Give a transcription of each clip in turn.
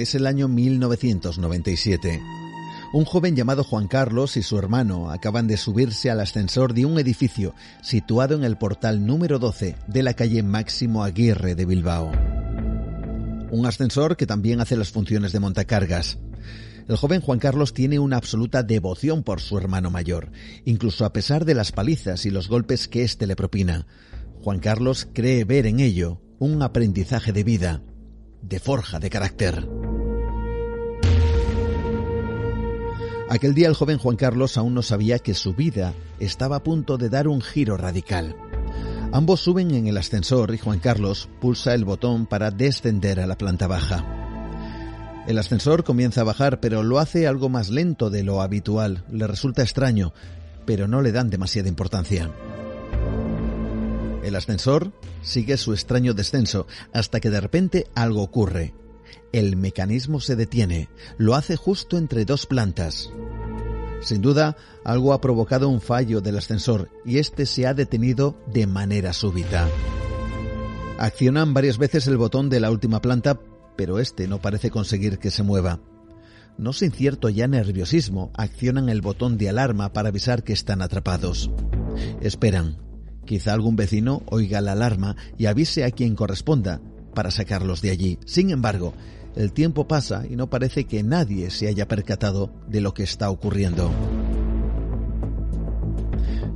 Es el año 1997. Un joven llamado Juan Carlos y su hermano acaban de subirse al ascensor de un edificio situado en el portal número 12 de la calle Máximo Aguirre de Bilbao. Un ascensor que también hace las funciones de montacargas. El joven Juan Carlos tiene una absoluta devoción por su hermano mayor, incluso a pesar de las palizas y los golpes que éste le propina. Juan Carlos cree ver en ello un aprendizaje de vida, de forja de carácter. Aquel día el joven Juan Carlos aún no sabía que su vida estaba a punto de dar un giro radical. Ambos suben en el ascensor y Juan Carlos pulsa el botón para descender a la planta baja. El ascensor comienza a bajar, pero lo hace algo más lento de lo habitual. Le resulta extraño, pero no le dan demasiada importancia. El ascensor sigue su extraño descenso hasta que de repente algo ocurre. El mecanismo se detiene. Lo hace justo entre dos plantas. Sin duda, algo ha provocado un fallo del ascensor y este se ha detenido de manera súbita. Accionan varias veces el botón de la última planta, pero este no parece conseguir que se mueva. No sin cierto ya nerviosismo, accionan el botón de alarma para avisar que están atrapados. Esperan. Quizá algún vecino oiga la alarma y avise a quien corresponda para sacarlos de allí. Sin embargo, el tiempo pasa y no parece que nadie se haya percatado de lo que está ocurriendo.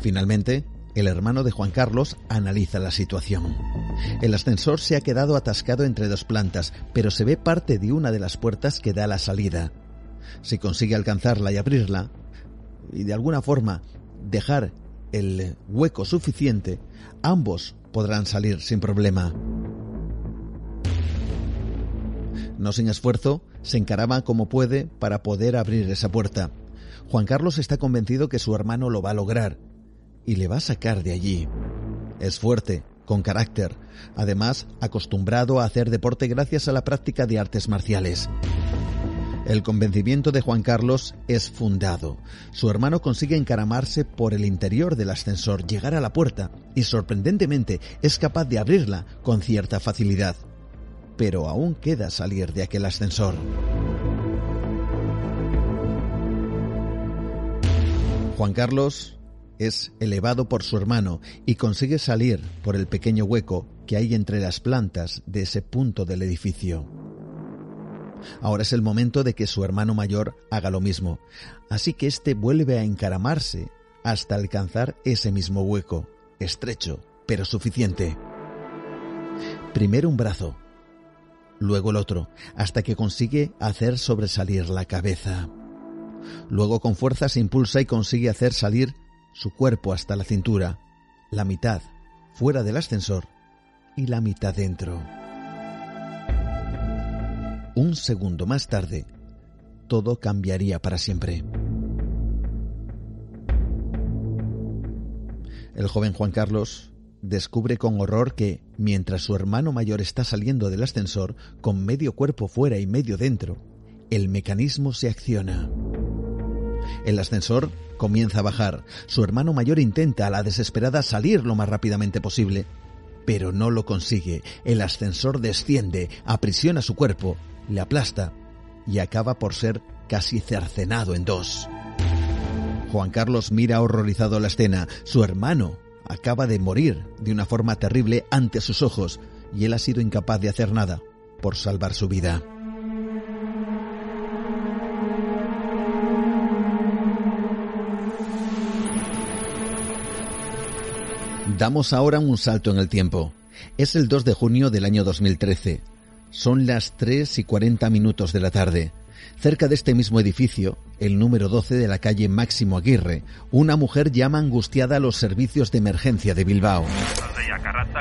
Finalmente, el hermano de Juan Carlos analiza la situación. El ascensor se ha quedado atascado entre dos plantas, pero se ve parte de una de las puertas que da la salida. Si consigue alcanzarla y abrirla, y de alguna forma dejar el hueco suficiente, ambos podrán salir sin problema. No sin esfuerzo, se encaraba como puede para poder abrir esa puerta. Juan Carlos está convencido que su hermano lo va a lograr y le va a sacar de allí. Es fuerte, con carácter, además acostumbrado a hacer deporte gracias a la práctica de artes marciales. El convencimiento de Juan Carlos es fundado. Su hermano consigue encaramarse por el interior del ascensor, llegar a la puerta y sorprendentemente es capaz de abrirla con cierta facilidad. Pero aún queda salir de aquel ascensor. Juan Carlos es elevado por su hermano y consigue salir por el pequeño hueco que hay entre las plantas de ese punto del edificio. Ahora es el momento de que su hermano mayor haga lo mismo, así que éste vuelve a encaramarse hasta alcanzar ese mismo hueco, estrecho, pero suficiente. Primero un brazo, luego el otro, hasta que consigue hacer sobresalir la cabeza. Luego con fuerza se impulsa y consigue hacer salir su cuerpo hasta la cintura, la mitad fuera del ascensor y la mitad dentro. Un segundo más tarde, todo cambiaría para siempre. El joven Juan Carlos descubre con horror que, mientras su hermano mayor está saliendo del ascensor, con medio cuerpo fuera y medio dentro, el mecanismo se acciona. El ascensor comienza a bajar. Su hermano mayor intenta a la desesperada salir lo más rápidamente posible, pero no lo consigue. El ascensor desciende, aprisiona su cuerpo le aplasta y acaba por ser casi cercenado en dos. Juan Carlos mira horrorizado la escena. Su hermano acaba de morir de una forma terrible ante sus ojos y él ha sido incapaz de hacer nada por salvar su vida. Damos ahora un salto en el tiempo. Es el 2 de junio del año 2013. Son las 3 y 40 minutos de la tarde. Cerca de este mismo edificio, el número 12 de la calle Máximo Aguirre, una mujer llama angustiada a los servicios de emergencia de Bilbao.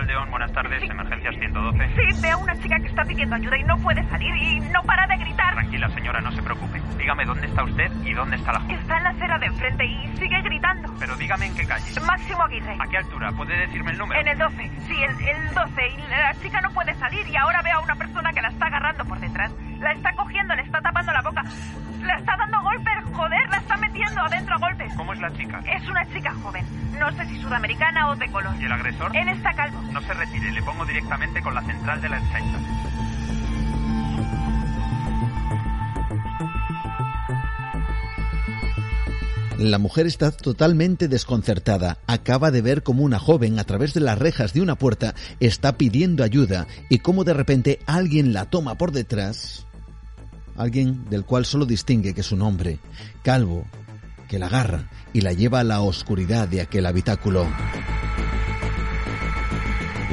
León, buenas tardes, emergencias 112. Sí, veo a una chica que está pidiendo ayuda y no puede salir y no para de gritar. Tranquila, señora, no se preocupe. Dígame dónde está usted y dónde está la joven. Está en la acera de enfrente y sigue gritando. Pero dígame en qué calle. Máximo Aguirre. ¿A qué altura? ¿Puede decirme el número? En el 12. Sí, el, el 12. Y la chica no puede salir y ahora veo a una persona que la está agarrando por detrás. La está cogiendo, la chica? Es una chica joven. No sé si sudamericana o de color. ¿Y el agresor? Él está calvo. No se retire, le pongo directamente con la central de la Ertzaintza. La mujer está totalmente desconcertada. Acaba de ver cómo una joven, a través de las rejas de una puerta, está pidiendo ayuda y cómo de repente alguien la toma por detrás. Alguien del cual solo distingue que es un hombre, calvo, que la agarra y la lleva a la oscuridad de aquel habitáculo.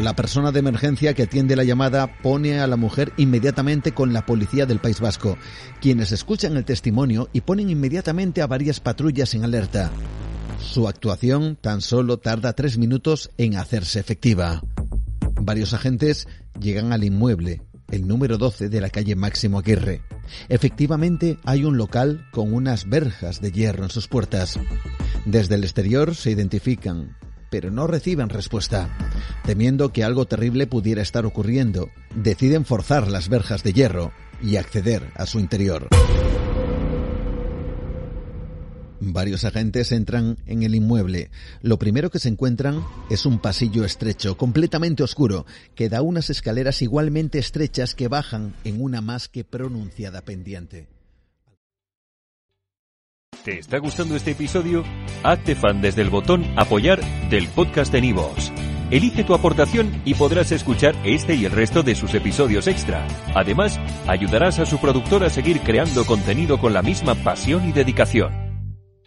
La persona de emergencia que atiende la llamada pone a la mujer inmediatamente con la policía del País Vasco, quienes escuchan el testimonio y ponen inmediatamente a varias patrullas en alerta. Su actuación tan solo tarda tres minutos en hacerse efectiva. Varios agentes llegan al inmueble, el número 12 de la calle Máximo Aguirre. Efectivamente, hay un local con unas verjas de hierro en sus puertas. Desde el exterior se identifican pero no reciben respuesta. Temiendo que algo terrible pudiera estar ocurriendo, deciden forzar las verjas de hierro y acceder a su interior. Varios agentes entran en el inmueble. Lo primero que se encuentran es un pasillo estrecho, completamente oscuro, que da unas escaleras igualmente estrechas que bajan en una más que pronunciada pendiente. ¿Te está gustando este episodio? Hazte fan desde el botón Apoyar del podcast de Nivos. Elige tu aportación y podrás escuchar este y el resto de sus episodios extra. Además, ayudarás a su productor a seguir creando contenido con la misma pasión y dedicación.